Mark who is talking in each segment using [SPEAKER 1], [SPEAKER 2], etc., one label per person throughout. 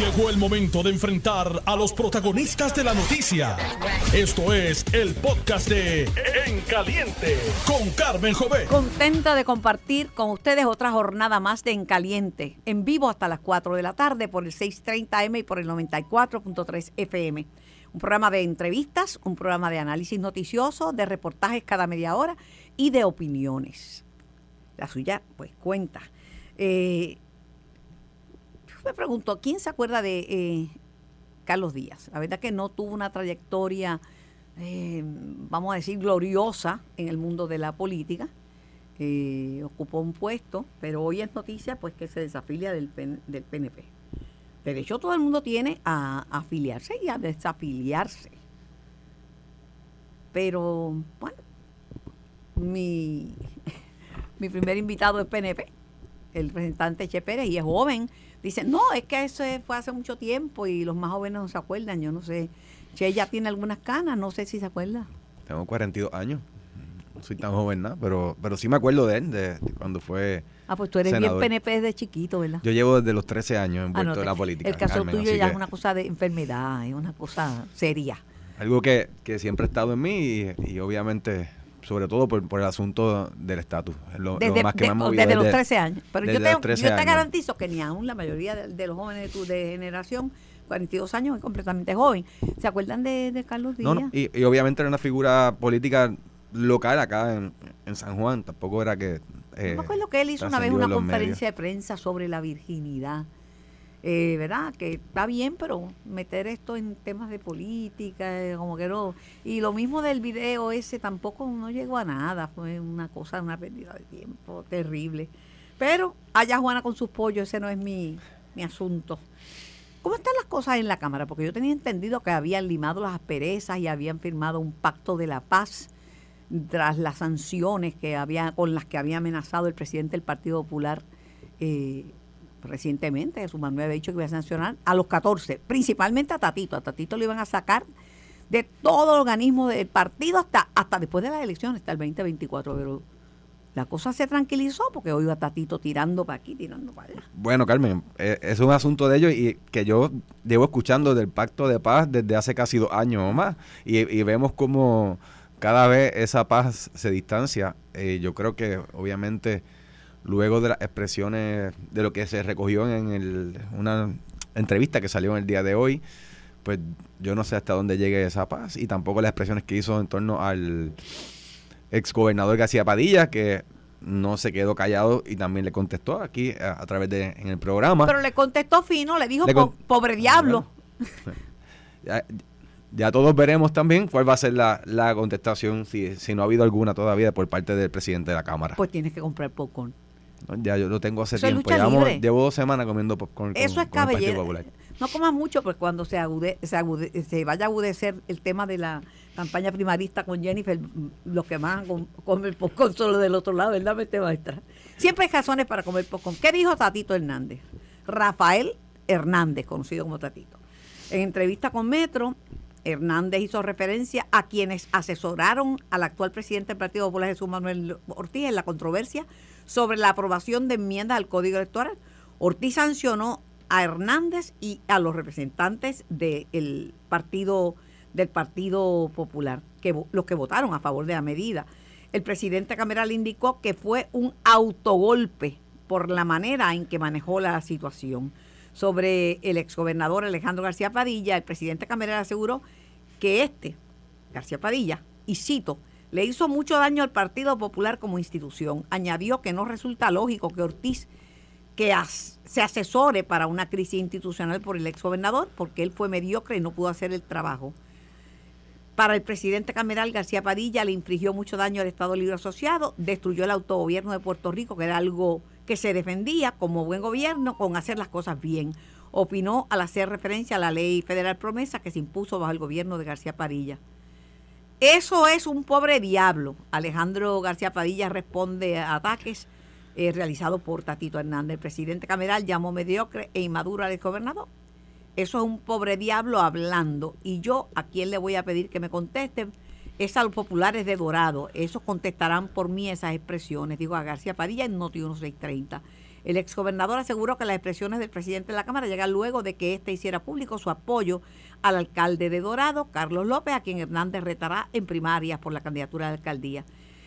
[SPEAKER 1] Llegó el momento de enfrentar a los protagonistas de la noticia. Esto es el podcast de En Caliente con Carmen Jové.
[SPEAKER 2] Contenta de compartir con ustedes otra jornada más de En Caliente, en vivo hasta las 4 de la tarde por el 630M y por el 94.3 FM. Un programa de entrevistas, un programa de análisis noticioso, de reportajes cada media hora y de opiniones. La suya, pues cuenta. Eh, me pregunto, ¿quién se acuerda de eh, Carlos Díaz? La verdad que no tuvo una trayectoria, eh, vamos a decir, gloriosa en el mundo de la política. Eh, ocupó un puesto, pero hoy es noticia pues que se desafilia del, del PNP. Derecho todo el mundo tiene a, afiliarse y a desafiliarse. Pero, bueno, mi, mi primer invitado es PNP, el representante Che Pérez, y es joven Dicen, no, es que eso fue hace mucho tiempo y los más jóvenes no se acuerdan. Yo no sé. Si ella tiene algunas canas, no sé si se acuerda.
[SPEAKER 3] Tengo 42 años. No soy tan joven nada, pero, pero sí me acuerdo de él, de, cuando fue.
[SPEAKER 2] Ah, pues tú eres bien PNP desde chiquito, ¿verdad?
[SPEAKER 3] Yo llevo desde los 13 años envuelto ah, en la política.
[SPEAKER 2] El caso tuyo ya es una cosa de enfermedad, es una cosa seria.
[SPEAKER 3] Algo que, que siempre ha estado en mí y obviamente sobre todo por, el asunto del estatus.
[SPEAKER 2] Lo, desde, más que desde, los 13 años. Pero yo, te, yo te garantizo que ni aún la mayoría de, los jóvenes de tu de generación, 42 años, es completamente joven. ¿Se acuerdan de, Carlos Díaz? No,
[SPEAKER 3] y, obviamente era una figura política local acá en, San Juan. Tampoco era que...
[SPEAKER 2] Eh, me acuerdo que él hizo una vez una conferencia de prensa sobre la virginidad eh, ¿verdad? Que está bien, pero meter esto en temas de política, eh, como que no. Y lo mismo del video ese tampoco no llegó a nada, fue una cosa, una pérdida de tiempo terrible. Pero allá Juana con sus pollos, ese no es mi, mi asunto. ¿Cómo están las cosas en la Cámara? Porque yo tenía entendido que habían limado las asperezas y habían firmado un pacto de la paz tras las sanciones que había, con las que había amenazado el presidente del Partido Popular eh, recientemente, su Manuel había dicho que iba a sancionar a los 14, principalmente a Tatito. A Tatito lo iban a sacar de todo el organismo del partido hasta, hasta después de las elecciones, hasta el 2024. Pero la cosa se tranquilizó porque hoy a Tatito tirando para aquí, tirando para allá.
[SPEAKER 3] Bueno, Carmen, eh, es un asunto de ellos y que yo llevo escuchando del Pacto de Paz desde hace casi dos años o más. Y, vemos como cada vez esa paz se distancia. Eh, yo creo que obviamente luego de las expresiones de lo que se recogió en el, una entrevista que salió en el día de hoy, pues yo no sé hasta dónde llegue esa paz y tampoco las expresiones que hizo en torno al exgobernador García Padilla, que no se quedó callado y también le contestó aquí a, través de en el programa.
[SPEAKER 2] Pero le contestó fino, le dijo pobre diablo.
[SPEAKER 3] Ya, todos veremos también cuál va a ser la, la contestación, si, si no ha habido alguna todavía por parte del presidente de la Cámara.
[SPEAKER 2] Pues tienes que comprar popcorn.
[SPEAKER 3] Ya yo lo tengo hace tiempo. llevo dos semanas comiendo popcorn
[SPEAKER 2] Eso es cabellera. No comas mucho, porque cuando se, agude, se, se vaya a agudecer el tema de la campaña primarista con Jennifer, los que más comer popcorn son los del otro lado, ¿verdad, maestra? Siempre hay razones para comer popcorn. ¿Qué dijo Tatito Hernández? Rafael Hernández, conocido como Tatito. En entrevista con Metro, Hernández hizo referencia a quienes asesoraron al actual presidente del Partido Popular Jesús Manuel Ortiz en la controversia sobre la aprobación de enmiendas al Código Electoral. Ortiz sancionó a Hernández y a los representantes del partido del Partido Popular, que los que votaron a favor de la medida. El presidente Cameral indicó que fue un autogolpe por la manera en que manejó la situación. Sobre el exgobernador Alejandro García Padilla, el presidente Cameral aseguró que este, García Padilla, y cito, le hizo mucho daño al Partido Popular como institución. Añadió que no resulta lógico que Ortiz que se asesore para una crisis institucional por el exgobernador, porque él fue mediocre y no pudo hacer el trabajo. Para el presidente cameral García Padilla le infligió mucho daño al Estado Libre Asociado, destruyó el autogobierno de Puerto Rico, que era algo que se defendía como buen gobierno con hacer las cosas bien. Opinó al hacer referencia a la ley federal promesa que se impuso bajo el gobierno de García Padilla. Eso es un pobre diablo. Alejandro García Padilla responde a ataques eh, realizados por Tatito Hernández. El presidente Cameral llamó mediocre e inmaduro al gobernador. Eso es un pobre diablo hablando. Y yo a quién le voy a pedir que me conteste es a los populares de Dorado. Esos contestarán por mí esas expresiones. Digo a García Padilla en Noti 1630. El exgobernador aseguró que las expresiones del presidente de la Cámara llegan luego de que éste hiciera público su apoyo al alcalde de Dorado, Carlos López, a quien Hernández retará en primarias por la candidatura de alcaldía.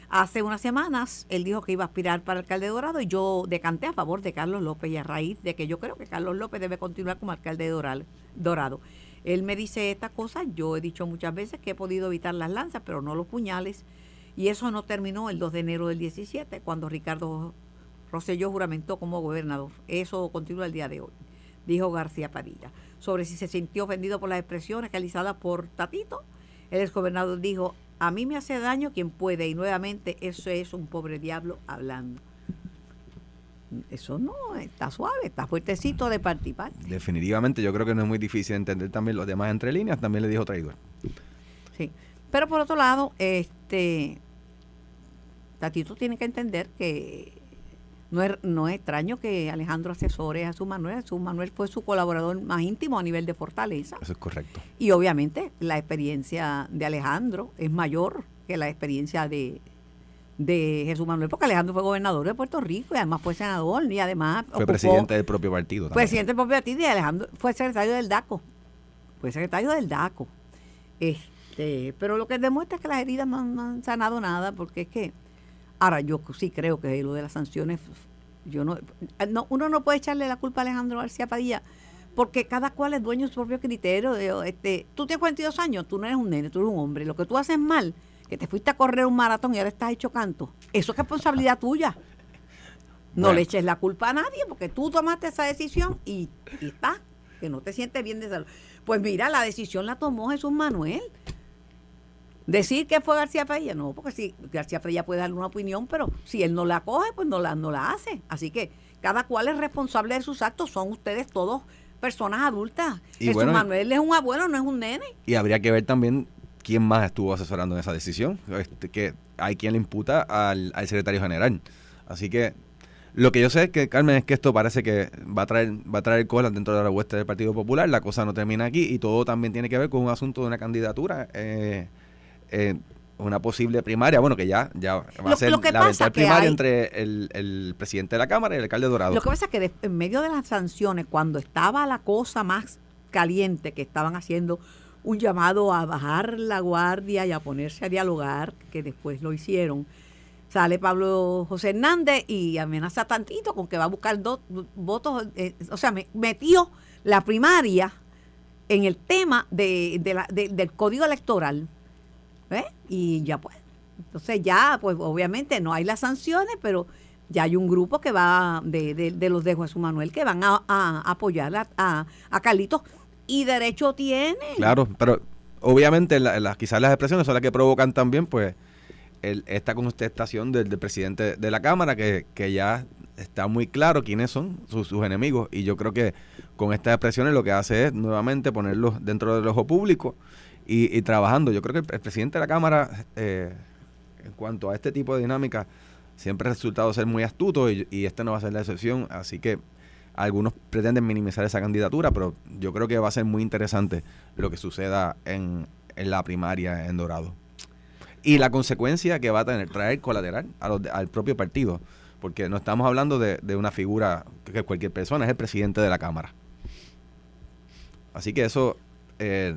[SPEAKER 2] Hace unas semanas él dijo que iba a aspirar para alcalde de Dorado y yo decanté a favor de Carlos López y a raíz de que yo creo que Carlos López debe continuar como alcalde de Dorado. Él me dice estas cosas, yo he dicho muchas veces que he podido evitar las lanzas, pero no los puñales. Y eso no terminó el 2 de enero del 17, cuando Ricardo Rosselló juramentó como gobernador. Eso continúa el día de hoy, dijo García Padilla. Sobre si se sintió ofendido por las expresiones realizadas por Tatito, el exgobernador dijo, a mí me hace daño quien puede, y nuevamente eso es un pobre diablo hablando. Eso no, está suave, está fuertecito de parte y parte.
[SPEAKER 3] Definitivamente, yo creo que no es muy difícil entender también los demás entre líneas, también le dijo traidor.
[SPEAKER 2] Sí, pero por otro lado, este, Tatito tiene que entender que no es, no es extraño que Alejandro asesore a su Manuel. Su Manuel fue su colaborador más íntimo a nivel de fortaleza.
[SPEAKER 3] Eso es correcto.
[SPEAKER 2] Y obviamente la experiencia de Alejandro es mayor que la experiencia de, de Jesús Manuel, porque Alejandro fue gobernador de Puerto Rico y además fue senador y además...
[SPEAKER 3] Fue presidente del propio partido.
[SPEAKER 2] También. Presidente del propio partido y Alejandro fue secretario del DACO. Fue secretario del DACO. Este, pero lo que demuestra es que las heridas no, no han sanado nada, porque es que Ahora, yo sí creo que lo de las sanciones, yo no, no uno no puede echarle la culpa a Alejandro García Padilla, porque cada cual es dueño de su propio criterio. Este, tú tienes 42 años, tú no eres un nene, tú eres un hombre. Lo que tú haces mal, que te fuiste a correr un maratón y ahora estás hecho canto, eso es responsabilidad tuya. No le eches la culpa a nadie, porque tú tomaste esa decisión y, y está, que no te sientes bien de salud. Pues mira, la decisión la tomó Jesús Manuel. Decir que fue García Padilla, no, porque si García Padilla puede dar una opinión, pero si él no la coge, pues no la, no la hace. Así que cada cual es responsable de sus actos, son ustedes todos personas adultas. Y Jesús Manuel es un abuelo, no es un nene.
[SPEAKER 3] Y habría que ver también quién más estuvo asesorando en esa decisión, este, que hay quien le imputa al, al secretario general. Así que lo que yo sé es que, Carmen, es que esto parece que va a traer, va a traer colas dentro de la hueste del Partido Popular. La cosa no termina aquí y todo también tiene que ver con un asunto de una candidatura. Eh, eh, una posible primaria, bueno, que ya, ya va a ser la eventual primaria entre el, presidente de la Cámara y el alcalde Dorado.
[SPEAKER 2] Lo que pasa es que en medio de las sanciones, cuando estaba la cosa más caliente, que estaban haciendo un llamado a bajar la guardia y a ponerse a dialogar, que después lo hicieron, sale Pablo José Hernández y amenaza tantito con que va a buscar dos votos, eh, o sea, metió la primaria en el tema de, del código electoral y ya pues. Entonces ya, pues obviamente no hay las sanciones, pero ya hay un grupo que va de, de, los de Jesús Manuel que van a, apoyar a, a, Carlitos y derecho tiene.
[SPEAKER 3] Claro, pero obviamente la, quizás las expresiones son las que provocan también pues esta contestación del, del, presidente de la Cámara que, que, ya está muy claro quiénes son sus, sus, enemigos y yo creo que con estas expresiones lo que hace es nuevamente ponerlos dentro del ojo público y, trabajando. Yo creo que el, presidente de la Cámara, eh, en cuanto a este tipo de dinámica, siempre ha resultado ser muy astuto y, y este no va a ser la excepción. Así que algunos pretenden minimizar esa candidatura, pero yo creo que va a ser muy interesante lo que suceda en, en la primaria en Dorado. Y la consecuencia que va a tener, traer colateral al propio partido, porque no estamos hablando de, de una figura que cualquier persona, es el presidente de la Cámara. Así que eso eh,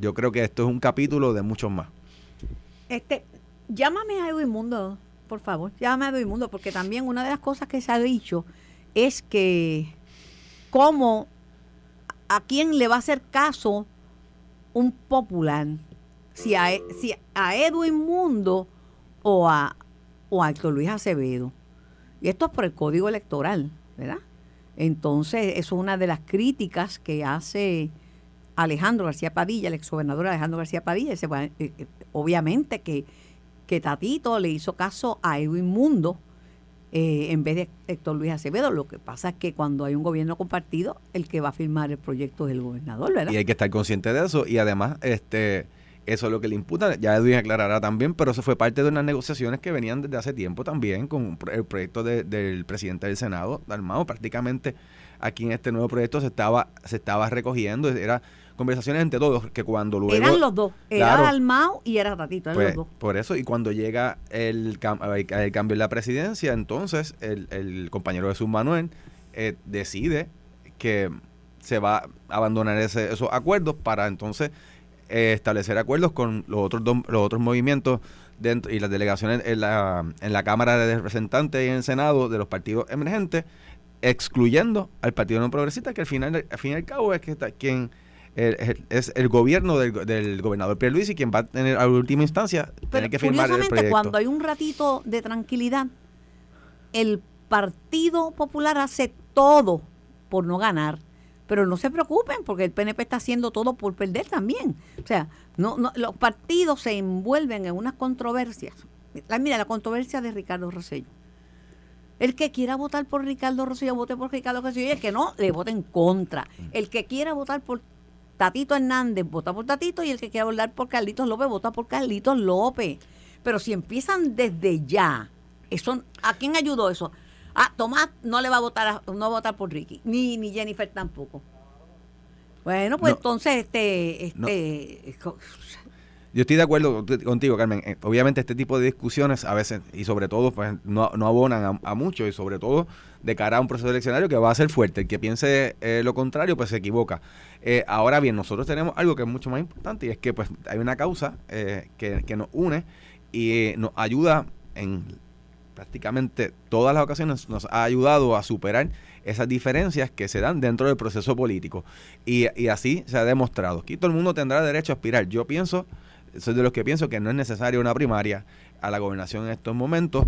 [SPEAKER 3] yo creo que esto es un capítulo de muchos más.
[SPEAKER 2] Este, llámame a Edwin Mundo, por favor, llámame a Edwin Mundo, porque también una de las cosas que se ha dicho es que cómo a quién le va a hacer caso un popular, si a, si a Edwin Mundo o a, o a Héctor Luis Acevedo. Y esto es por el código electoral, ¿verdad? Entonces, eso es una de las críticas que hace Alejandro García Padilla, el exgobernador Alejandro García Padilla, eh, eh, obviamente que, que Tatito le hizo caso a Edwin Mundo eh, en vez de Héctor Luis Acevedo. Lo que pasa es que cuando hay un gobierno compartido, el que va a firmar el proyecto es el gobernador, ¿verdad?
[SPEAKER 3] Y hay que estar consciente de eso y además este eso es lo que le imputa, ya Edwin aclarará también, pero eso fue parte de unas negociaciones que venían desde hace tiempo también con el proyecto del presidente del Senado, Dalmao, prácticamente aquí en este nuevo proyecto se estaba, se estaba recogiendo, era conversaciones entre todos, que cuando luego...
[SPEAKER 2] Eran los dos, era
[SPEAKER 3] Claro.
[SPEAKER 2] Almao y era Tatito, eran
[SPEAKER 3] Pues,
[SPEAKER 2] los dos.
[SPEAKER 3] por eso, y cuando llega el, cam- el- el cambio en la presidencia, entonces el, el compañero Jesús Manuel eh, decide que se va a abandonar ese- esos acuerdos para entonces eh, establecer acuerdos con los otros dos- los otros movimientos dentro y las delegaciones en la, en la Cámara de Representantes y en el Senado de los partidos emergentes, excluyendo al Partido No Progresista, que al final, al fin y al cabo es que está, quien el- es el- gobierno del, del gobernador Pierluisi quien va a tener a última instancia
[SPEAKER 2] Pero
[SPEAKER 3] tener que firmar el proyecto.
[SPEAKER 2] cuando hay un ratito de tranquilidad, el Partido Popular hace todo por no ganar. Pero no se preocupen, porque el PNP está haciendo todo por perder también. O sea, no, no, los partidos se envuelven en unas controversias. La- Mira, la controversia de Ricardo Rosselló. El que quiera votar por Ricardo Rosselló, vote por Ricardo Rosselló. Y el que no, le vote en contra. El que quiera votar por Tatito Hernández, vota por Tatito. Y el que quiera votar por Carlitos López, vota por Carlitos López. Pero si empiezan desde ya, eso, ¿a quién ayudó eso? Ah, Tomás no le va a votar a- no va a votar por Ricky, ni, ni Jennifer tampoco. Bueno, pues
[SPEAKER 3] No.
[SPEAKER 2] entonces este, este
[SPEAKER 3] Yo estoy de acuerdo conti- contigo, Carmen. Eh, Obviamente este tipo de discusiones a veces, y sobre todo, pues no, no abonan a, a mucho, y sobre todo de cara a un proceso eleccionario que va a ser fuerte. El que piense eh, lo contrario, pues se equivoca. Eh, ahora bien, nosotros tenemos algo que es mucho más importante, y es que pues hay una causa eh, que, que nos une y nos ayuda en prácticamente todas las ocasiones, nos ha ayudado a superar esas diferencias que se dan dentro del proceso político. Y, y así se ha demostrado. Aquí todo el mundo tendrá derecho a aspirar. Yo pienso soy de los que pienso que no es necesaria una primaria a la gobernación en estos momentos.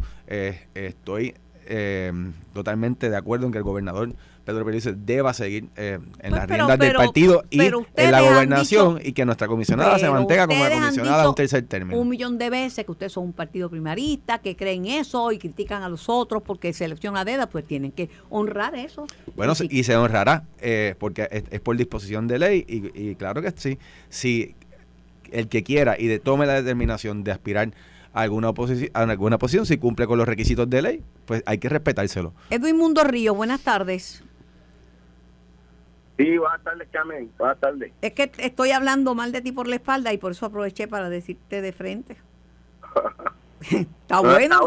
[SPEAKER 3] Estoy eh, totalmente de acuerdo en que el gobernador Pedro Pérez deba seguir eh, en
[SPEAKER 2] Pues,
[SPEAKER 3] las
[SPEAKER 2] pero-
[SPEAKER 3] riendas del partido y en la gobernación
[SPEAKER 2] dicho-
[SPEAKER 3] y que nuestra comisionada se mantenga como la comisionada
[SPEAKER 2] dicho
[SPEAKER 3] un tercer término.
[SPEAKER 2] un millón de veces que ustedes son un partido primarista, que creen eso y critican a los otros porque selección a dedo, pues tienen que honrar eso.
[SPEAKER 3] Bueno,
[SPEAKER 2] Sí.
[SPEAKER 3] y se honrará, eh, porque es, es por disposición de ley y, y claro que sí. Si el que quiera y de, tome la determinación de aspirar alguna, oposici- a alguna posición, si cumple con los requisitos de ley, pues hay que respetárselo.
[SPEAKER 2] Edwin Mundo Río, buenas tardes.
[SPEAKER 4] Sí, buenas tardes, Carmen. Buenas tardes.
[SPEAKER 2] Es que estoy hablando mal de ti por la espalda y por eso aproveché para decirte de frente. Está
[SPEAKER 4] No
[SPEAKER 2] bueno.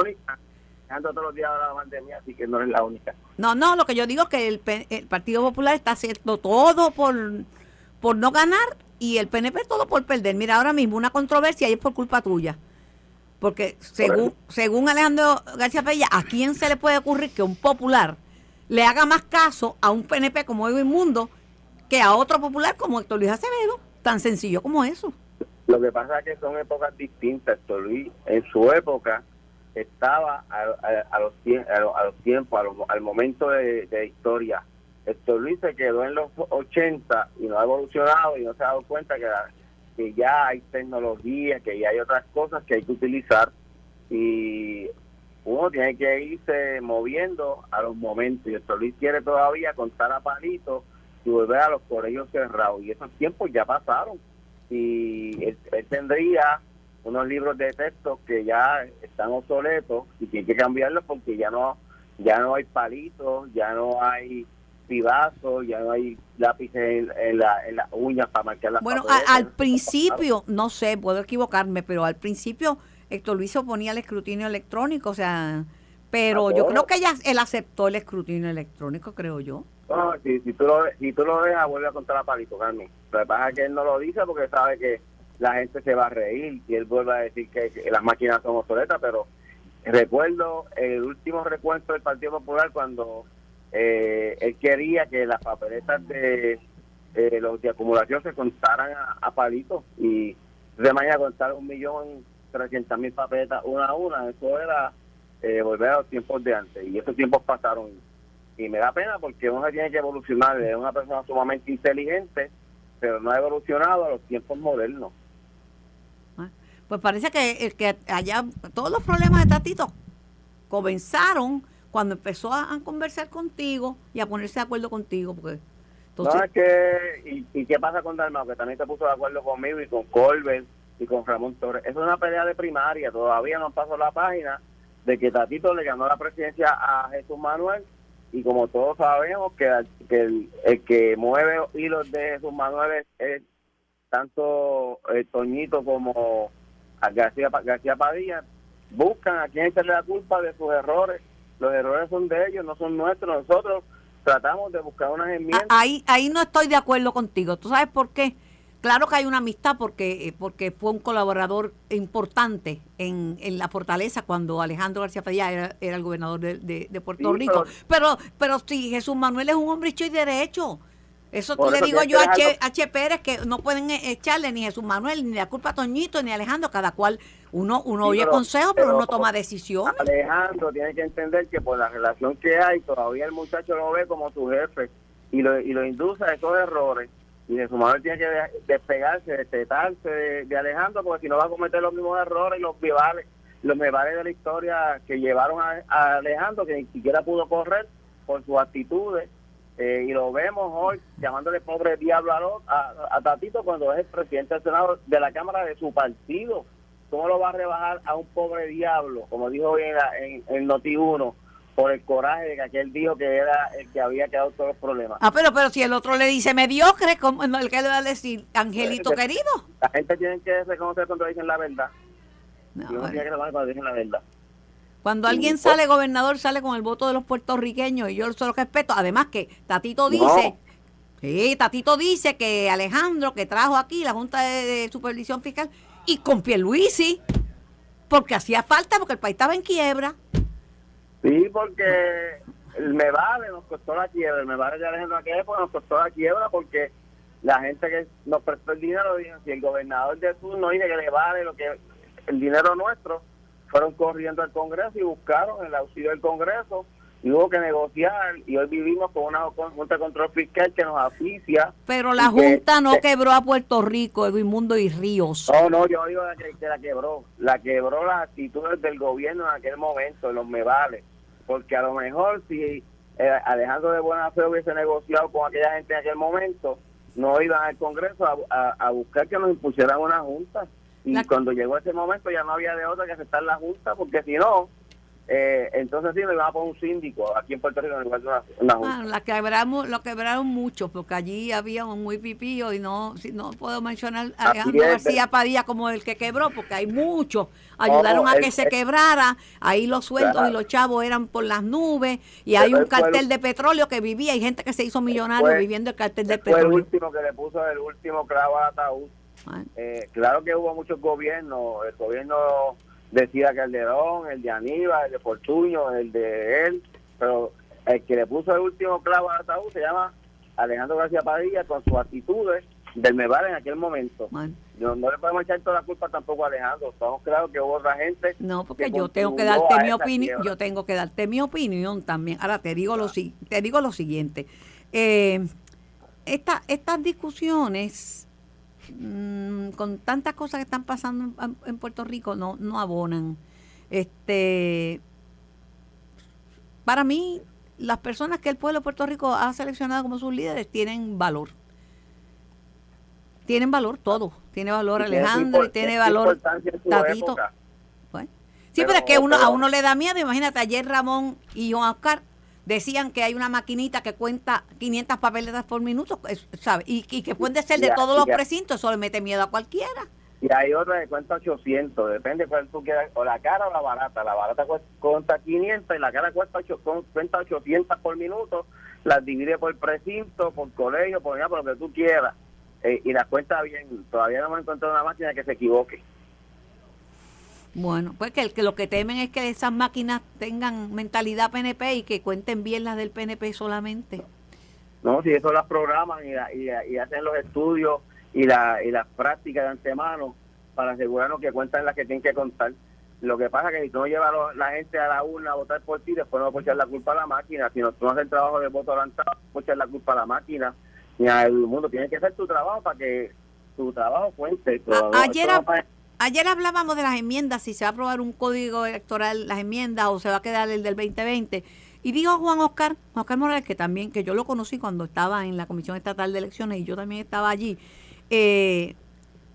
[SPEAKER 4] Ando todos los días hablando mal de mí, así que no eres la única.
[SPEAKER 2] No, no, lo que yo digo es que el, el Partido Popular está haciendo todo por, por no ganar y el PNP todo por perder. Mira, ahora mismo una controversia y es por culpa tuya. Porque según, según Alejandro García Pella, ¿a quién se le puede ocurrir que un popular le haga más caso a un PNP como Edwin Mundo que a otro popular como Héctor Luis Acevedo? Tan sencillo como eso.
[SPEAKER 4] Lo que pasa es que son épocas distintas. Héctor Luis, en su época, estaba a, a- a los, a, los, a los tiempos, a los- al momento de, de historia. Héctor Luis se quedó en los 80 y no ha evolucionado y no se ha dado cuenta que, la- que ya hay tecnología, que ya hay otras cosas que hay que utilizar y uno tiene que irse moviendo a los momentos. Y Héctor Luis quiere todavía contar a palitos y volver a los colegios cerrados. Y esos tiempos ya pasaron. Y él, él tendría unos libros de texto que ya están obsoletos y tiene que cambiarlos porque ya no ya no hay palitos, ya no hay pibazos, ya no hay lápices en, en la- en las uñas para marcar las
[SPEAKER 2] Bueno, a- al principio, no sé, puedo equivocarme, pero al principio Héctor Luis oponía al escrutinio electrónico, o sea, pero yo creo que ya él aceptó el escrutinio electrónico, creo yo.
[SPEAKER 4] No, si, si, tú lo, si tú lo dejas, vuelve a contar a Palito, Carmen. Lo que pasa es que él no lo dice porque sabe que la gente se va a reír y él vuelve a decir que, que las máquinas son obsoletas, pero recuerdo el último recuento del Partido Popular cuando eh, él quería que las papeletas de los de acumulación se contaran a, a palitos y de mañana contar un millón trescientas mil papeletas una a una, eso era eh, volver a los tiempos de antes y esos tiempos pasaron y me da pena porque uno tiene que evolucionar, es una persona sumamente inteligente, pero no ha evolucionado a los tiempos modernos.
[SPEAKER 2] Pues parece que, que allá todos los problemas de Tatito comenzaron cuando empezó a, a conversar contigo y a ponerse de acuerdo contigo, porque entonces,
[SPEAKER 4] no es que, y, y qué pasa con Dalmau, que también se puso de acuerdo conmigo y con Colbert y con Ramón Torres. Es una pelea de primaria, todavía no pasó la página de que Tatito le ganó la presidencia a Jesús Manuel y como todos sabemos que, que el, el que mueve hilos de Jesús Manuel es, es tanto eh, Toñito como García, García Padilla, buscan a quien echarle la culpa de sus errores. Los errores son de ellos, no son nuestros. Nosotros tratamos de buscar unas enmiendas.
[SPEAKER 2] Ahí, ahí no estoy de acuerdo contigo. ¿Tú sabes por qué? Claro que hay una amistad porque, eh, porque fue un colaborador importante en, en la fortaleza cuando Alejandro García Padilla era, era el gobernador de, de- de Puerto
[SPEAKER 4] Sí,
[SPEAKER 2] Rico.
[SPEAKER 4] pero-
[SPEAKER 2] Pero, si Jesús Manuel es un hombre hecho y derecho. Eso
[SPEAKER 4] Por
[SPEAKER 2] le digo yo a H,
[SPEAKER 4] dejarlo-
[SPEAKER 2] H. Pérez que no pueden e- echarle ni Jesús Manuel, ni la culpa a Toñito, ni a Alejandro. Cada cual, uno, uno
[SPEAKER 4] Sí,
[SPEAKER 2] oye
[SPEAKER 4] pero-
[SPEAKER 2] consejos, pero,
[SPEAKER 4] pero-
[SPEAKER 2] uno toma decisiones.
[SPEAKER 4] Alejandro tiene que entender que por la relación que hay, todavía el muchacho lo ve como su jefe y lo, y lo induce a esos errores. Y de su madre tiene que de- despegarse, destetarse de, de Alejandro, porque si no va a cometer los mismos errores y los vivales, los vivales de la historia que llevaron a, a Alejandro, que ni siquiera pudo correr por sus actitudes. Eh, y lo vemos hoy llamándole pobre diablo a, a, a Tatito cuando es el presidente del Senado de la Cámara de su partido. ¿Cómo lo va a rebajar a un pobre diablo, como dijo hoy en, en, en Noti1, por el coraje de que aquel dijo que era el que había quedado todos los problemas?
[SPEAKER 2] Ah, pero, pero si el otro le dice mediocre, ¿cómo, ¿el que le va a decir? Angelito
[SPEAKER 4] Pues,
[SPEAKER 2] querido.
[SPEAKER 4] La gente tiene que reconocer cuando dicen la verdad.
[SPEAKER 2] No,
[SPEAKER 4] y uno
[SPEAKER 2] bueno.
[SPEAKER 4] tiene que reconocer cuando dicen la verdad.
[SPEAKER 2] Cuando alguien sale gobernador, sale con el voto de los puertorriqueños y yo se lo respeto. Además que Tatito dice, sí, Tatito dice que Alejandro, que trajo aquí la Junta de, de Supervisión Fiscal, y con Pierluisi, porque hacía falta, porque el país estaba en quiebra.
[SPEAKER 4] Sí, porque el Me Vale nos costó la quiebra. El Me Vale de Alejandro aquella época nos costó la quiebra porque la gente que nos prestó el dinero dijo, si el gobernador de turno dice que le vale lo que el dinero nuestro, fueron corriendo al Congreso y buscaron el auxilio del Congreso y hubo que negociar y hoy vivimos con una junta de control fiscal que nos asfixia.
[SPEAKER 2] Pero la
[SPEAKER 4] que-
[SPEAKER 2] Junta no
[SPEAKER 4] que-
[SPEAKER 2] quebró a Puerto Rico, Edmundo y Ríos.
[SPEAKER 4] No, no, yo digo que, que la quebró. La quebró las actitudes del gobierno en aquel momento, los me vale. Porque a lo mejor si eh, Alejandro de Buena Fe hubiese negociado con aquella gente en aquel momento, no iban al Congreso a, a- a buscar que nos impusieran una junta. Y
[SPEAKER 2] La-
[SPEAKER 4] cuando llegó ese momento ya no había de otra que aceptar la junta, porque si no, eh, entonces sí me iban a poner un síndico aquí en Puerto Rico en lugar de una, una junta.
[SPEAKER 2] Ah, la quebramos, lo quebraron mucho, porque allí había un muy pipío y no, si no puedo mencionar a Alejandro. García Padilla como el que quebró, porque hay muchos ayudaron
[SPEAKER 4] No,
[SPEAKER 2] a
[SPEAKER 4] el-
[SPEAKER 2] que se
[SPEAKER 4] el-
[SPEAKER 2] quebrara, ahí los sueldos
[SPEAKER 4] Claro.
[SPEAKER 2] y los chavos eran por las nubes, y hay un cartel de petróleo que vivía, hay gente que se hizo millonario
[SPEAKER 4] fue-
[SPEAKER 2] viviendo el cartel del
[SPEAKER 4] Fue el
[SPEAKER 2] petróleo.
[SPEAKER 4] último que le puso el último clavo al ataúd.
[SPEAKER 2] Ah,
[SPEAKER 4] Eh, claro que hubo muchos gobiernos, el gobierno decía Calderón, el de Aníbal, el de Fortuño, el de él, pero el que le puso el último clavo al ataúd se llama Alejandro García Padilla con sus actitudes del Meval en aquel momento.
[SPEAKER 2] bueno.
[SPEAKER 4] No, no le podemos echar toda la culpa tampoco a Alejandro, estamos claros que hubo otra gente.
[SPEAKER 2] No, porque
[SPEAKER 4] que
[SPEAKER 2] yo tengo que darte mi opinión, yo tengo que darte mi opinión también. Ahora te digo lo si- te digo lo siguiente. Eh, esta- estas discusiones mm, con tantas cosas que están pasando en, en Puerto Rico no, no abonan. Este para mí, las personas que el pueblo de Puerto Rico ha seleccionado como sus líderes tienen valor. Tienen valor todo. Tiene valor Alejandro y tiene valor Tatito.
[SPEAKER 4] época.
[SPEAKER 2] Pues, Sí, pero,
[SPEAKER 4] Pero-
[SPEAKER 2] es que uno, a uno le da miedo. Imagínate, ayer Ramón y Juan Oscar decían que hay una maquinita que cuenta 500 papeletas por minuto, es- ¿sabe? Y, y que puede ser de
[SPEAKER 4] Ya,
[SPEAKER 2] todos los precintos, eso le mete miedo a cualquiera.
[SPEAKER 4] Y hay otra que cuenta 800, depende cuál tú quieras, o la cara o la barata. La barata cuesta 500 y la cara cuesta, cuenta 800 por minuto. Las divide por precinto, por colegio, por, por lo que tú quieras. Eh, y las cuenta bien. Todavía no hemos encontrado una máquina que se equivoque.
[SPEAKER 2] Bueno, pues que, el- que lo que temen es que esas máquinas tengan mentalidad PNP y que cuenten bien las del PNP solamente.
[SPEAKER 4] No, si eso las programan y, la- y, la- y hacen los estudios y, la, y las prácticas de antemano para asegurarnos que cuentan las que tienen que contar. Lo que pasa es que si tú no llevas a la gente a la urna a votar por ti, después no puedes echar la culpa a la máquina. Si no, tú no haces el trabajo de voto adelantado, no echar la culpa a la máquina ni al mundo. Tienes que hacer tu trabajo para que tu trabajo cuente. Pero no,
[SPEAKER 2] ayer,
[SPEAKER 4] no
[SPEAKER 2] ayer hablábamos de las enmiendas, si se va a aprobar un código electoral, las enmiendas, o se va a quedar el del 2020. Y dijo Juan Oscar, Juan Oscar Morales, que también, que yo lo conocí cuando estaba en la Comisión Estatal de Elecciones y yo también estaba allí, eh,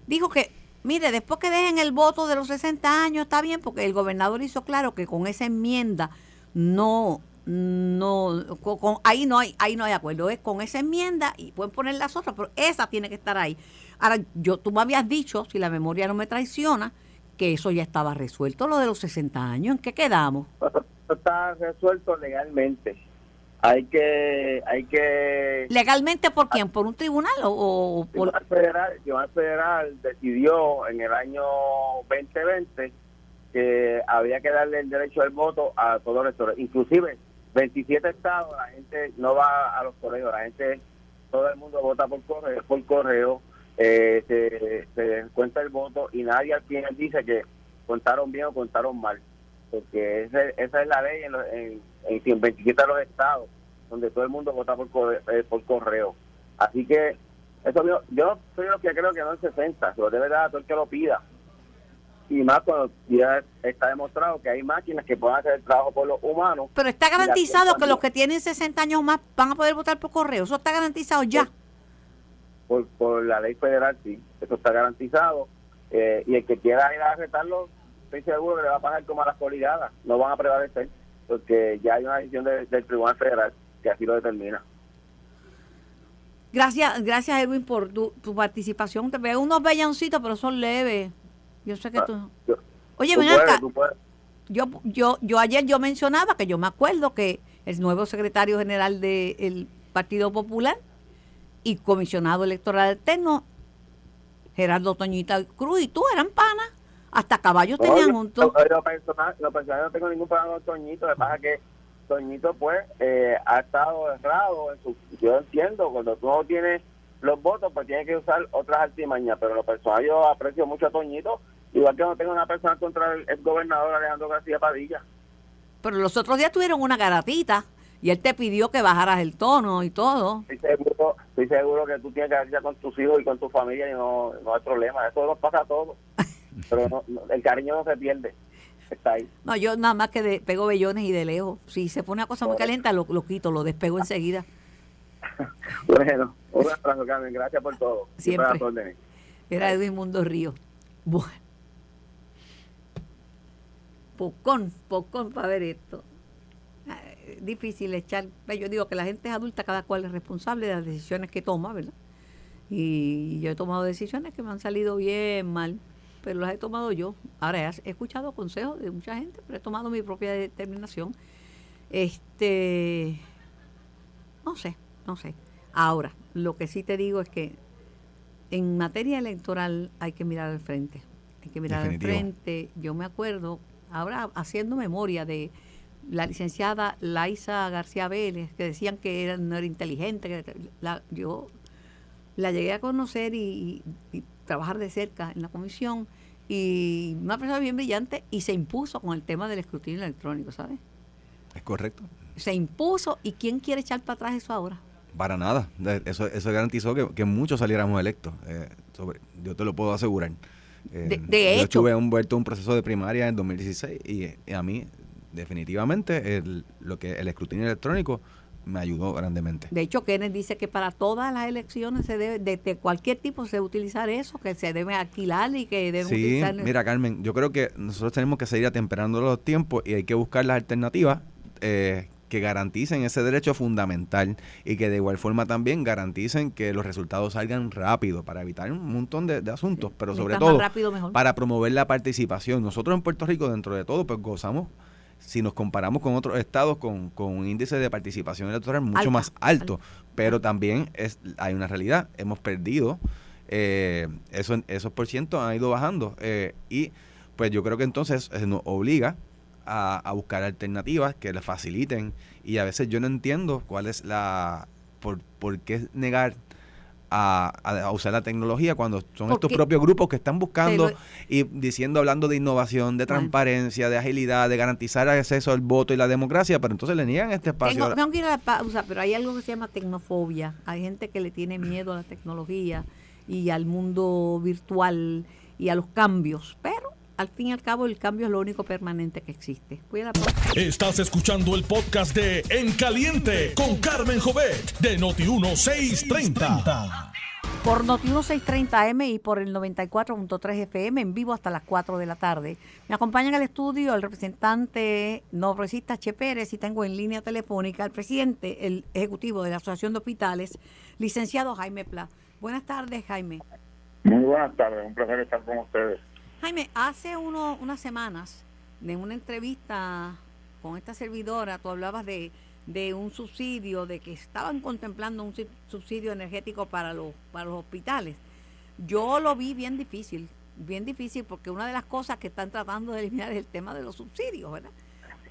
[SPEAKER 2] dijo que, mire, después que dejen el voto de los 60 años, está bien, porque el gobernador hizo claro que con esa enmienda no, no, con, ahí no hay, ahí no hay acuerdo, es con esa enmienda y pueden poner las otras, pero esa tiene que estar ahí. Ahora, yo, tú me habías dicho, si la memoria no me traiciona, que eso ya estaba resuelto, lo de los 60 años, ¿en qué quedamos?
[SPEAKER 4] Está resuelto legalmente. Hay que, hay que...
[SPEAKER 2] ¿Legalmente por quién? ¿Por un tribunal o, por...?
[SPEAKER 4] El Federal, el Federal decidió en el año 2020 que había que darle el derecho al voto a todos los electores. Inclusive, 27 estados, la gente no va a los correos, la gente, todo el mundo vota por correo, por correo eh, se, se cuenta el voto y nadie al final dice que contaron bien o contaron mal, porque esa es la ley en, en, en 27 de los estados, donde todo el mundo vota por correo, eh, por correo. Así que eso yo, yo soy lo que creo que no es 60, se lo debe dar a todo el que lo pida y más cuando ya está demostrado que hay máquinas que pueden hacer el trabajo por los humanos.
[SPEAKER 2] Pero está garantizado que los que tienen 60 años más van a poder votar por correo. Eso está garantizado ya.
[SPEAKER 4] Por, por la ley federal, sí. Eso está garantizado. Eh, y el que quiera ir a arrestarlo, estoy seguro que le va a pasar como a las coligadas. No van a prevalecer porque ya hay una decisión del Tribunal Federal que así lo determina.
[SPEAKER 2] Gracias, gracias Edwin por tu, tu participación. Te veo unos bellancitos, pero son leves. Yo sé que ah, tú... Oye, ven acá. Yo, yo, yo ayer yo mencionaba que yo me acuerdo que el nuevo secretario general del Partido Popular y comisionado electoral alterno, Gerardo Toñita Cruz y tú eran panas. Hasta caballos tenían un
[SPEAKER 4] Lo, personal, lo personal no tengo ningún problema con Toñito. Lo que pasa que Toñito, pues, eh, ha estado errado. En su, yo entiendo, cuando tú no tienes los votos, pues tienes que usar otras artimañas. Pero lo personal, yo aprecio mucho a Toñito Igual que no tengo una persona contra el, gobernador Alejandro García Padilla.
[SPEAKER 2] Pero los otros días tuvieron una garatita y él te pidió que bajaras el tono y todo.
[SPEAKER 4] Estoy seguro, estoy seguro que tú tienes que ir con tus hijos y con tu familia y no, no hay problema. Eso nos pasa a todos. Pero el cariño no se pierde. Está ahí.
[SPEAKER 2] No, yo nada más que de, pego bellones y de lejos. Si se pone una cosa muy caliente, lo, lo quito, lo despego enseguida.
[SPEAKER 4] bueno, un abrazo, Carmen. Gracias por todo.
[SPEAKER 2] Siempre. Era Edwin Mundo Río. Bueno. Pocón, pocón para ver esto. Difícil echar. Yo digo que la gente es adulta, cada cual es responsable de las decisiones que toma, ¿verdad? Y yo he tomado decisiones que me han salido bien mal, pero las he tomado yo. Ahora he, escuchado consejos de mucha gente, pero he tomado mi propia determinación. Este, no sé, no sé. Ahora, lo que sí te digo es que en materia electoral hay que mirar al frente. Hay que mirar al frente. Yo me acuerdo ahora haciendo memoria de la licenciada Laisa García Vélez, que decían que era, no era inteligente, que la, yo la llegué a conocer y, trabajar de cerca en la comisión, y una persona bien brillante, y se impuso con el tema del escrutinio electrónico, ¿sabes?
[SPEAKER 3] Es correcto.
[SPEAKER 2] Se impuso, ¿y quién quiere echar para atrás eso ahora?
[SPEAKER 3] Para nada. Eso, eso garantizó que, muchos saliéramos electos. Eh, sobre, yo te lo puedo asegurar.
[SPEAKER 2] Eh, de,
[SPEAKER 3] yo estuve envuelto en un proceso de primaria en 2016 y, a mí definitivamente el, lo que el escrutinio electrónico me ayudó grandemente.
[SPEAKER 2] De hecho, Kenneth dice que para todas las elecciones se debe, de, cualquier tipo se debe utilizar eso, que se debe alquilar y que debe
[SPEAKER 3] sí, mira Carmen, yo creo que nosotros tenemos que seguir atemperando los tiempos y hay que buscar las alternativas eh, que garanticen ese derecho fundamental y que de igual forma también garanticen que los resultados salgan rápido para evitar un montón de, asuntos, pero sobre todo para promover la participación. Nosotros en Puerto Rico, dentro de todo, pues gozamos si nos comparamos con otros estados con, con un índice de participación electoral mucho más alto, pero también es hay una realidad, hemos perdido eh, eso, esos por ciento han ido bajando eh, y pues yo creo que entonces nos obliga a, buscar alternativas que le faciliten y a veces yo no entiendo cuál es la por, por qué negar a, a, usar la tecnología cuando son estos propios grupos que están buscando y diciendo, hablando de innovación, de transparencia, de agilidad, de garantizar acceso al voto y la democracia, pero entonces le niegan este espacio.
[SPEAKER 2] Tengo, tengo que ir a la pausa, pero hay algo que se llama tecnofobia. Hay gente que le tiene miedo a la tecnología y al mundo virtual y a los cambios, pero al fin y al cabo el cambio es lo único permanente que existe.
[SPEAKER 1] Estás escuchando el podcast de En Caliente con Carmen Jovet de Noti 1630.
[SPEAKER 2] por Noti 1630M y por el 94.3 FM en vivo hasta las 4 de la tarde. Me acompaña en el estudio el representante no progresista Che Pérez y tengo en línea telefónica al presidente, el ejecutivo de la Asociación de Hospitales, licenciado Jaime Pla. Buenas tardes, Jaime.
[SPEAKER 5] Muy buenas tardes, un placer estar con ustedes.
[SPEAKER 2] Jaime, hace unas semanas, en una entrevista con esta servidora, tú hablabas de un subsidio, de que estaban contemplando un subsidio energético para los, para los hospitales. Yo lo vi bien difícil, bien difícil, porque una de las cosas que están tratando de eliminar es el tema de los subsidios, ¿verdad?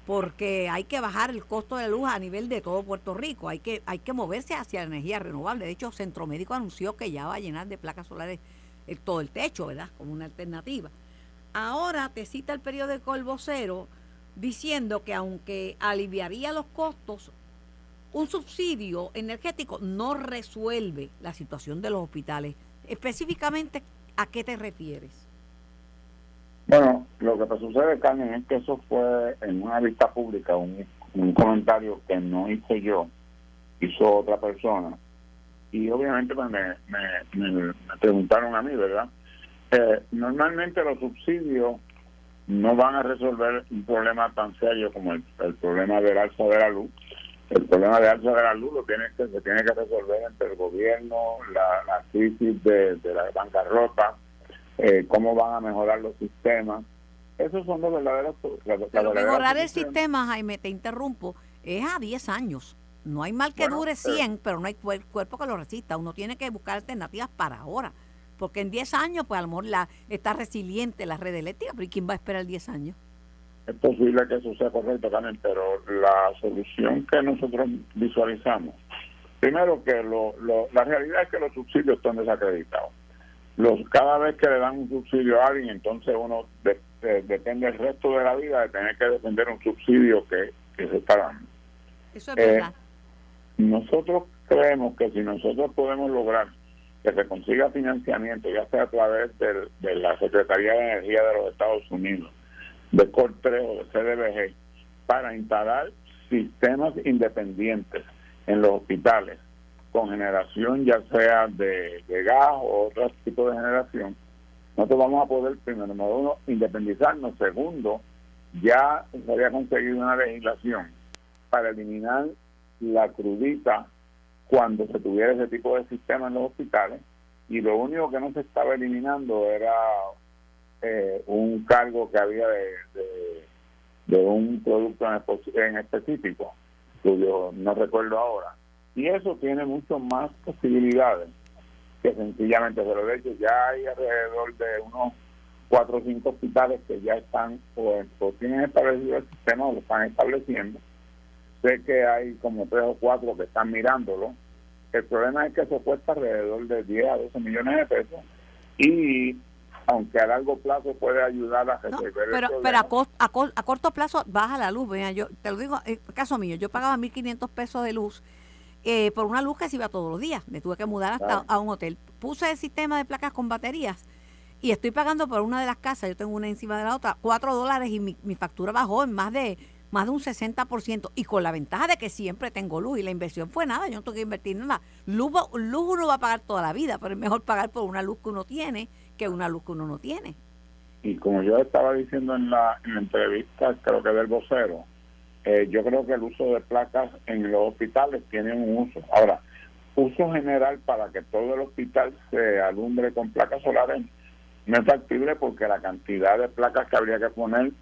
[SPEAKER 2] Porque hay que bajar el costo de la luz a nivel de todo Puerto Rico, hay que, hay que moverse hacia la energía renovable. De hecho, Centro Médico anunció que ya va a llenar de placas solares todo el techo, ¿verdad? Como una alternativa. Ahora te cita el periódico El Vocero diciendo que aunque aliviaría los costos, un subsidio energético no resuelve la situación de los hospitales. Específicamente, ¿a qué te refieres?
[SPEAKER 5] Bueno, lo que sucede, Carmen, es que eso fue en una vista pública, un, comentario que no hice yo, hizo otra persona. Y obviamente pues, me, me, preguntaron a mí, ¿verdad? Eh, normalmente los subsidios no van a resolver un problema tan serio como el, problema del alza de la luz. El problema del alza de la luz lo tiene que, se tiene que resolver entre el gobierno, la, crisis de, la bancarrota, eh, cómo van a mejorar los sistemas. Esos son los verdaderos...
[SPEAKER 2] Pero mejorar el sistema, Jaime, te interrumpo, es a 10 años. No hay mal que dure 100, pero no hay cuerpo que lo resista. Uno tiene que buscar alternativas para ahora. Porque en 10 años, pues a lo mejor la, está resiliente la red eléctrica, pero ¿y quién va a esperar 10 años?
[SPEAKER 5] Es posible que eso sea correcto, también, pero la solución que nosotros visualizamos, primero que lo, la realidad es que los subsidios están desacreditados. Los, cada vez que le dan un subsidio a alguien, entonces uno depende el resto de la vida de tener que defender un subsidio que, se está dando.
[SPEAKER 2] Eso es verdad.
[SPEAKER 5] Eh, nosotros creemos que si nosotros podemos lograr que se consiga financiamiento, ya sea a través de la Secretaría de Energía de los Estados Unidos, de Cortrejo, de CDBG, para instalar sistemas independientes en los hospitales con generación ya sea de, gas o otro tipo de generación, nosotros vamos a poder, primero, uno, independizarnos. Segundo, ya se había conseguido una legislación para eliminar la crudita cuando se tuviera ese tipo de sistema en los hospitales y lo único que no se estaba eliminando era eh, un cargo que había de, de, un producto en, específico, cuyo no recuerdo ahora. Y eso tiene mucho más posibilidades que sencillamente se lo hecho ya hay alrededor de unos cuatro o cinco hospitales que ya están o, o tienen establecido el sistema o lo están estableciendo sé que hay como tres o cuatro que están mirándolo el problema es que eso cuesta alrededor de 10 a 12 millones de pesos y aunque a largo plazo puede ayudar a resolver
[SPEAKER 2] pero, pero a, a, corto plazo baja la luz. Vea, yo te lo digo, en caso mío, yo pagaba 1.500 pesos de luz eh, por una luz que se iba todos los días. Me tuve que mudar hasta a un hotel. Puse el sistema de placas con baterías y estoy pagando por una de las casas, yo tengo una encima de la otra, 4 dólares y mi, mi factura bajó en más de más de un 60% y con la ventaja de que siempre tengo luz y la inversión fue nada, yo no tengo que invertir nada. Luz, luz uno va a pagar toda la vida, pero es mejor pagar por una luz que uno tiene que una luz que uno no tiene.
[SPEAKER 5] Y como yo estaba diciendo en la, entrevista, creo que del vocero, eh, yo creo que el uso de placas en los hospitales tiene un uso. Ahora, uso general para que todo el hospital se alumbre con placas solares no es factible porque la cantidad de placas que habría que poner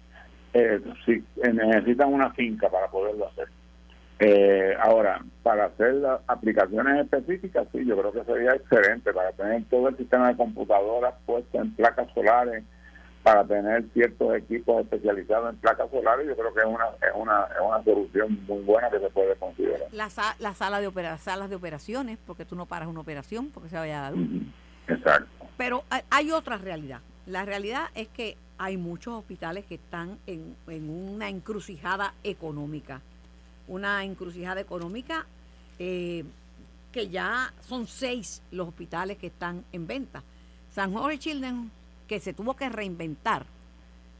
[SPEAKER 5] eh, si, eh, necesitan una finca para poderlo hacer. Eh, ahora, para hacer las aplicaciones específicas, sí, yo creo que sería excelente para tener todo el sistema de computadoras puesto en placas solares, para tener ciertos equipos especializados en placas solares, yo creo que es una, es una, es una solución muy buena que se puede considerar.
[SPEAKER 2] La, la sala de opera, salas de operaciones, porque tú no paras una operación porque se vaya a dar
[SPEAKER 5] Exacto.
[SPEAKER 2] Pero hay otra realidad. La realidad es que hay muchos hospitales que están en, una encrucijada económica. Una encrucijada económica eh, que ya son seis los hospitales que están en venta. San Jorge Children, que se tuvo que reinventar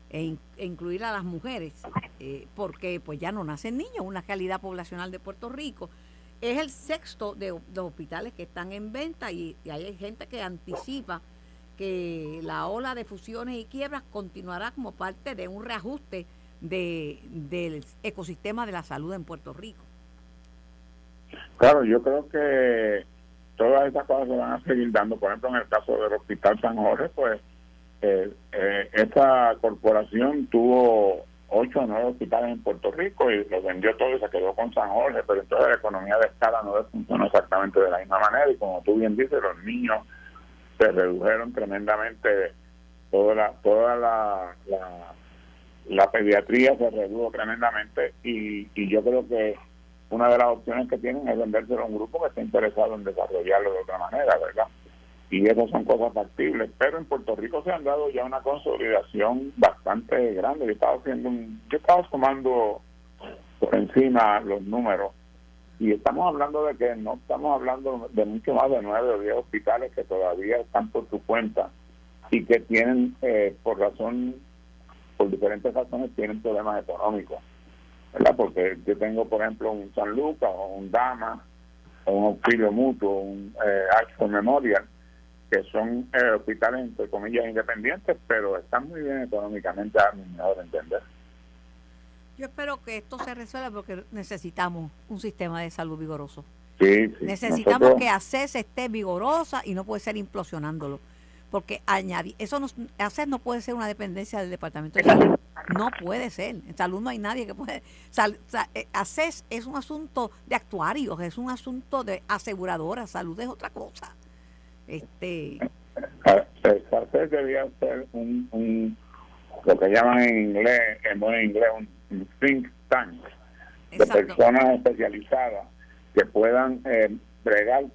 [SPEAKER 2] e, e incluir a las mujeres, eh, porque pues ya no nacen niños, una calidad poblacional de Puerto Rico. es el sexto de los hospitales que están en venta y, hay gente que anticipa que la ola de fusiones y quiebras continuará como parte de un reajuste de, del ecosistema de la salud en Puerto Rico.
[SPEAKER 5] Claro, yo creo que todas estas cosas se van a seguir dando. Por ejemplo, en el caso del Hospital San Jorge, pues eh, eh, esta corporación tuvo ocho o nueve hospitales en Puerto Rico y los vendió todo y se quedó con San Jorge, pero entonces la economía de escala no funcionó exactamente de la misma manera y como tú bien dices, los niños se redujeron tremendamente, toda la, toda la, la, pediatría se redujo tremendamente y, y yo creo que una de las opciones que tienen es vendérselo a un grupo que esté interesado en desarrollarlo de otra manera, ¿verdad? y esas son cosas factibles. Pero en Puerto Rico se han dado ya una consolidación bastante grande. Yo estaba haciendo un, yo estaba sumando por encima los números y estamos hablando de que no estamos hablando de mucho más de nueve o diez hospitales que todavía están por su cuenta y que tienen eh, por razón por diferentes razones tienen problemas económicos verdad porque yo tengo por ejemplo un San Lucas o un Dama o un auxilio mutuo un eh, Memorial que son eh, hospitales, entre comillas, independientes, pero están muy bien económicamente, a mi mejor entender.
[SPEAKER 2] Yo espero que esto se resuelva porque necesitamos un sistema de salud vigoroso.
[SPEAKER 5] Sí,
[SPEAKER 2] Necesitamos que ACES esté vigorosa y no puede ser implosionándolo. Porque añadir, eso no, ACES no puede ser una dependencia del Departamento de Salud. No puede ser. En salud no hay nadie que puede. Sal, eh, ACES es un asunto de actuarios, es un asunto de aseguradoras. Salud es otra cosa. Este...
[SPEAKER 5] El debía ser un, un, lo que llaman en inglés, en buen inglés, un, think tank de personas especializadas que puedan eh, bregar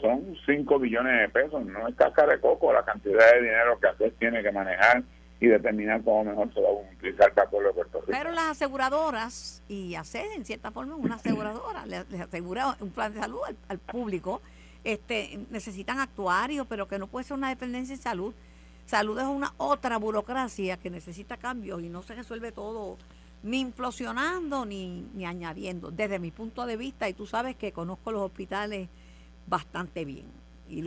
[SPEAKER 5] son 5 billones de pesos, no es caca de coco la cantidad de dinero que ACES tiene que manejar y determinar cómo mejor se va a utilizar para todo Puerto Rico.
[SPEAKER 2] Pero las aseguradoras, y ACES en cierta forma una aseguradora, les, asegura un plan de salud al público este, necesitan actuarios, pero que no puede ser una dependencia en salud. Salud es una otra burocracia que necesita cambios y no se resuelve todo ni implosionando ni, ni añadiendo. Desde mi punto de vista, y tú sabes que conozco los hospitales bastante bien. Y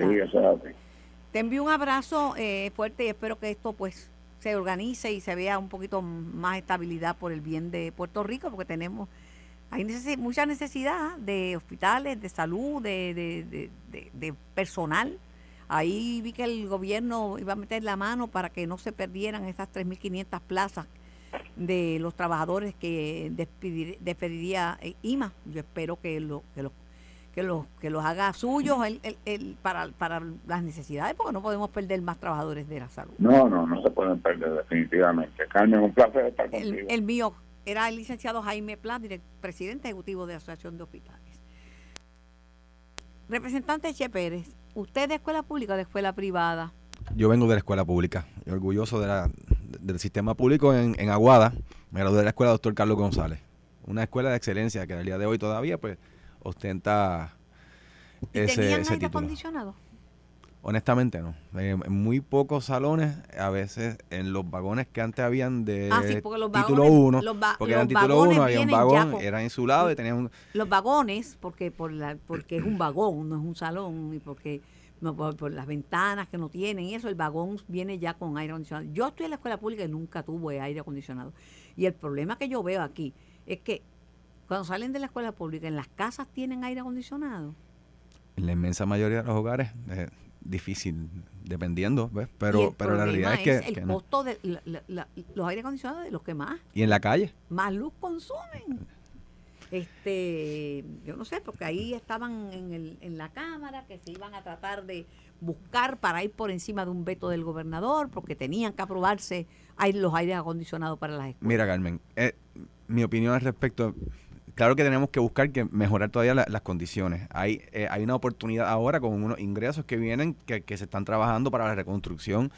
[SPEAKER 2] te envío un abrazo eh, fuerte y espero que esto pues se organice y se vea un poquito más estabilidad por el bien de Puerto Rico, porque tenemos hay mucha necesidad de hospitales, de salud, de, de, personal. Ahí vi que el gobierno iba a meter la mano para que no se perdieran esas 3.500 plazas de los trabajadores que despediría eh, IMA. Yo espero que lo, que los que los que los haga suyos el, el, para, para las necesidades, porque no podemos perder más trabajadores de la salud.
[SPEAKER 5] No, no, no se pueden perder definitivamente. Carmen, un placer estar contigo.
[SPEAKER 2] El, mío, era el licenciado Jaime Pla, presidente ejecutivo de la Asociación de Hospitales. Representante Che Pérez, ¿usted de escuela pública o de escuela privada?
[SPEAKER 3] Yo vengo de la escuela pública, orgulloso de la, del sistema público en, en Aguada. Me gradué de la escuela doctor Carlos González, una escuela de excelencia que al día de hoy todavía pues ostenta ese,
[SPEAKER 2] ¿Tenían
[SPEAKER 3] ese
[SPEAKER 2] aire acondicionado?
[SPEAKER 3] Honestamente no. en muy pocos salones, a veces en los vagones que antes habían de
[SPEAKER 2] ah,
[SPEAKER 3] título 1, porque eran título 1, había un vagón, era insulado y tenía un...
[SPEAKER 2] Los vagones, porque por la, porque es un vagón, no es un salón, y porque por, las ventanas que no tienen y eso, el vagón viene ya con aire acondicionado. Yo estoy en la escuela pública y nunca tuve aire acondicionado. Y el problema que yo veo aquí es que cuando salen de la escuela pública, ¿en las casas tienen aire acondicionado?
[SPEAKER 3] En la inmensa mayoría de los hogares... Eh, difícil, dependiendo, ¿ves? Pero, pero la realidad es que...
[SPEAKER 2] el costo de los aire acondicionados de los que más.
[SPEAKER 3] ¿Y en la calle?
[SPEAKER 2] Más luz consumen. Este, yo no sé, porque ahí estaban en, el, en la Cámara que se iban a tratar de buscar para ir por encima de un veto del gobernador, porque tenían que aprobarse los aires acondicionados para las escuelas.
[SPEAKER 3] Mira, Carmen, eh, mi opinión al respecto claro que tenemos que buscar que mejorar todavía las condiciones. Hay, eh, hay una oportunidad ahora con unos ingresos que vienen, que, que se están trabajando para la reconstrucción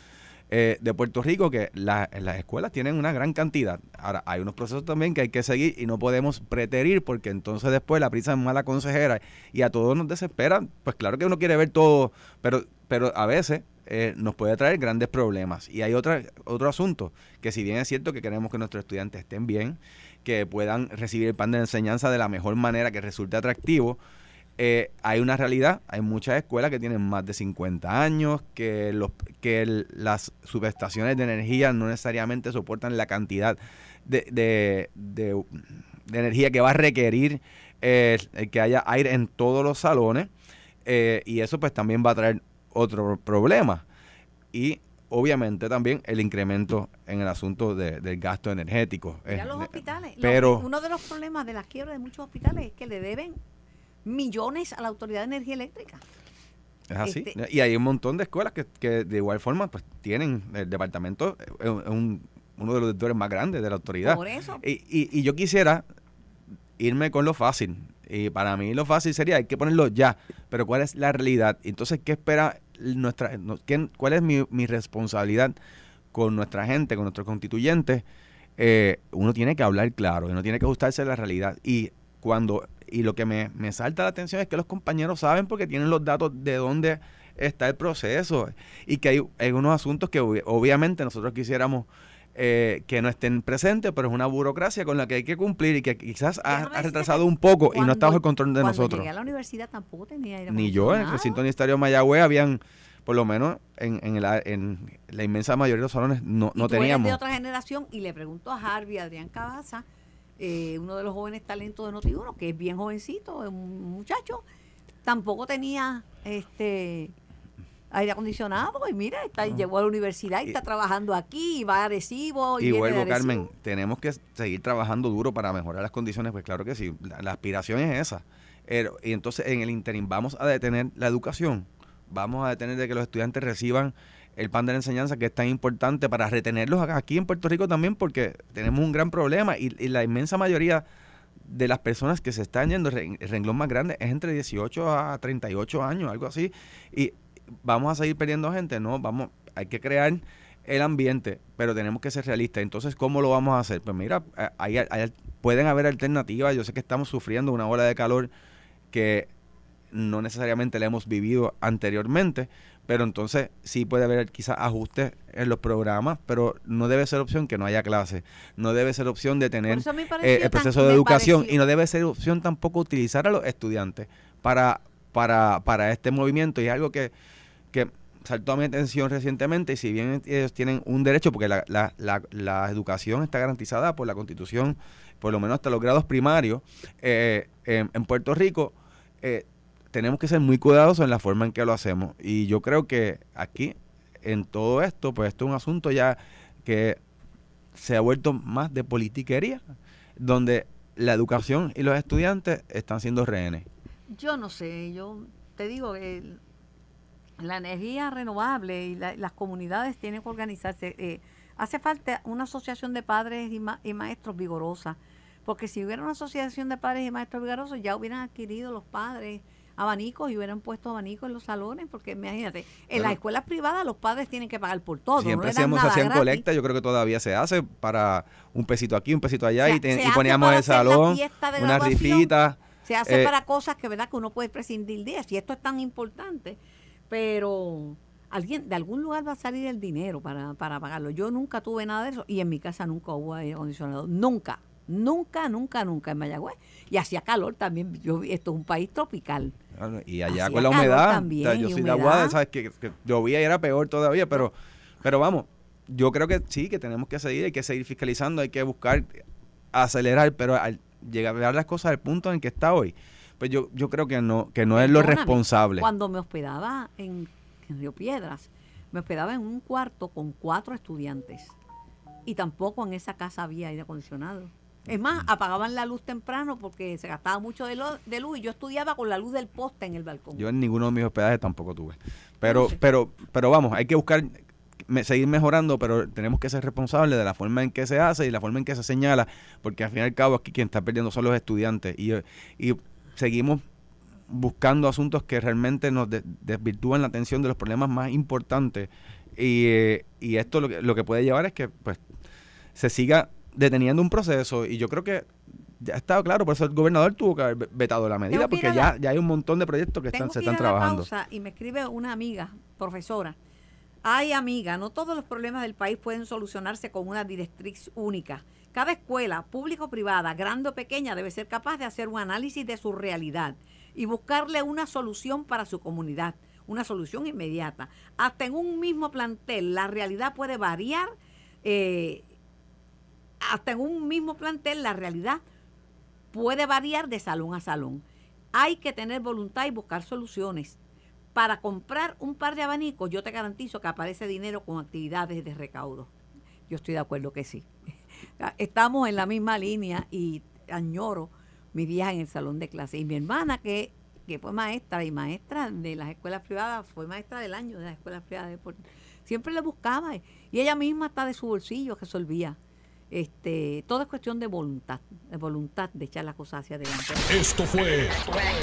[SPEAKER 3] eh, de Puerto Rico, que las escuelas tienen una gran cantidad. Ahora, hay unos procesos también que hay que seguir y no podemos preterir porque entonces después la prisa es mala consejera y a todos nos desespera. Pues claro que uno quiere ver todo, pero, pero a veces eh, nos puede traer grandes problemas. Y hay otra, otro asunto, que si bien es cierto que queremos que nuestros estudiantes estén bien, que puedan recibir el plan de enseñanza de la mejor manera, que resulte atractivo, eh, hay una realidad, hay muchas escuelas que tienen más de 50 años, que, los, que las subestaciones de energía no necesariamente soportan la cantidad de, de, de, energía que va a requerir eh, que haya aire en todos los salones eh, y eso pues también va a traer otro problema. Y obviamente también el incremento en el asunto del gasto energético.
[SPEAKER 2] Mira los hospitales. Pero, uno de los problemas de la quiebra de muchos hospitales es que le deben millones a la Autoridad de Energía Eléctrica.
[SPEAKER 3] Es así. Este y hay un montón de escuelas que, que de igual forma pues tienen el departamento, es un, uno de los directores más grandes de la autoridad.
[SPEAKER 2] Por eso.
[SPEAKER 3] Y, y, y, yo quisiera irme con lo fácil. Y para mí lo fácil sería, hay que ponerlo ya. Pero ¿cuál es la realidad? Entonces, ¿qué espera nuestra... ¿Cuál es mi, mi responsabilidad con nuestra gente, con nuestros constituyentes? Eh, uno tiene que hablar claro, uno tiene que ajustarse a la realidad. Y cuando y lo que me, me salta la atención es que los compañeros saben porque tienen los datos de dónde está el proceso y que hay, hay unos asuntos que obviamente nosotros quisiéramos eh, que no estén presentes, pero es una burocracia con la que hay que cumplir y que quizás ha, retrasado un poco y no está bajo el control de nosotros.
[SPEAKER 2] Llegué a la universidad tampoco tenía aire
[SPEAKER 3] Ni yo, en el recinto universitario de Mayagüez habían, por lo menos en, en, en la inmensa mayoría de los salones, no, no teníamos.
[SPEAKER 2] de otra generación y le pregunto a Harvey, Adrián Cabaza, eh, uno de los jóvenes talentos de noti que es bien jovencito, es un muchacho, tampoco tenía este aire acondicionado y mira, está, llegó a la universidad y, está trabajando aquí y va a Arecibo.
[SPEAKER 3] Y, vuelvo, Carmen, tenemos que seguir trabajando duro para mejorar las condiciones, pues claro que sí, la, aspiración es esa. Pero, y entonces en el interim vamos a detener la educación, vamos a detener de que los estudiantes reciban el pan de la enseñanza que es tan importante para retenerlos aquí en Puerto Rico también porque tenemos un gran problema y, la inmensa mayoría de las personas que se están yendo, el renglón más grande es entre 18 a 38 años, algo así, y vamos a seguir perdiendo gente, no, vamos, hay que crear el ambiente, pero tenemos que ser realistas. Entonces, ¿cómo lo vamos a hacer? Pues mira, hay, pueden haber alternativas, yo sé que estamos sufriendo una ola de calor que no necesariamente la hemos vivido anteriormente, pero entonces sí puede haber quizás ajustes en los programas, pero no debe ser opción que no haya clase, no debe ser opción de tener eh, el proceso de educación y no debe ser opción tampoco utilizar a los estudiantes para, para, para este movimiento. Y es algo que, que saltó a mi atención recientemente y si bien ellos tienen un derecho, porque la, la, la, educación está garantizada por la constitución, por lo menos hasta los grados primarios, eh, en, en, Puerto Rico, eh, tenemos que ser muy cuidadosos en la forma en que lo hacemos. Y yo creo que aquí, en todo esto, pues esto es un asunto ya que se ha vuelto más de politiquería, donde la educación y los estudiantes están siendo rehenes.
[SPEAKER 2] Yo no sé, yo te digo que la energía renovable y las comunidades tienen que organizarse. Eh, hace falta una asociación de padres y, y maestros vigorosa, porque si hubiera una asociación de padres y maestros vigorosos, ya hubieran adquirido los padres abanicos y hubieran puesto abanicos en los salones, porque imagínate, en las escuelas privadas los padres tienen que pagar por todo.
[SPEAKER 3] Siempre hacíamos, hacían colecta, yo creo que todavía se hace para un pesito aquí, un pesito allá y, poníamos el salón, una rifita.
[SPEAKER 2] Se hace eh, para cosas que verdad que uno puede prescindir de si esto es tan importante, pero alguien de algún lugar va a salir el dinero para, para pagarlo. Yo nunca tuve nada de eso y en mi casa nunca hubo aire acondicionado, nunca. Nunca, nunca, nunca en Mayagüez. Y hacía calor también. Yo, esto es un país tropical.
[SPEAKER 3] Y allá con la humedad. yo soy de Aguada, ¿sabes? Que, llovía y era peor todavía, pero, pero vamos, yo creo que sí, que tenemos que seguir, hay que seguir fiscalizando, hay que buscar acelerar, pero al llegar a ver las cosas al punto en que está hoy, pues yo, yo creo que no, que no es lo responsable.
[SPEAKER 2] Cuando me hospedaba en, en Río Piedras, me hospedaba en un cuarto con cuatro estudiantes y tampoco en esa casa había aire acondicionado. Es más, apagaban la luz temprano porque se gastaba mucho de, de, luz y yo estudiaba con la luz del poste en el balcón.
[SPEAKER 3] Yo en ninguno de mis hospedajes tampoco tuve. Pero, pero, pero vamos, hay que buscar seguir mejorando, pero tenemos que ser responsables de la forma en que se hace y la forma en que se señala, porque al fin y al cabo aquí quien está perdiendo son los estudiantes y, y seguimos buscando asuntos que realmente nos desvirtúan la atención de los problemas más importantes y, eh, y esto lo que, lo que puede llevar es que pues se siga deteniendo un proceso y yo creo que ya ha estado claro, por eso el gobernador tuvo que haber vetado la medida, porque ya, ya hay un montón de proyectos que están, se están trabajando.
[SPEAKER 2] y me escribe una amiga, profesora. Ay, amiga, no todos los problemas del país pueden solucionarse con una directriz única. Cada escuela, pública o privada, grande o pequeña, debe ser capaz de hacer un análisis de su realidad y buscarle una solución para su comunidad, una solución inmediata. Hasta en un mismo plantel la realidad puede variar, eh, hasta en un mismo plantel la realidad puede variar de salón a salón. Hay que tener voluntad y buscar soluciones. Para comprar un par de abanicos, yo te garantizo que aparece dinero con actividades de recaudo. Yo estoy de acuerdo que sí. Estamos en la misma línea y añoro mi día en el salón de clase. Y mi hermana, que, que fue maestra y maestra de las escuelas privadas, fue maestra del año de las escuelas privadas, siempre le buscaba y ella misma está de su bolsillo resolvía este, todo es cuestión de voluntad, de voluntad de echar las cosas hacia adelante.
[SPEAKER 1] Esto fue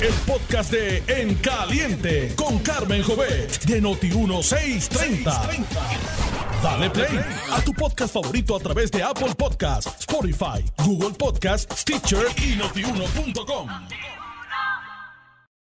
[SPEAKER 1] el podcast de En Caliente con Carmen Jovet de Noti1630. Dale play a tu podcast favorito a través de Apple Podcasts, Spotify, Google Podcasts, Stitcher y notiuno.com.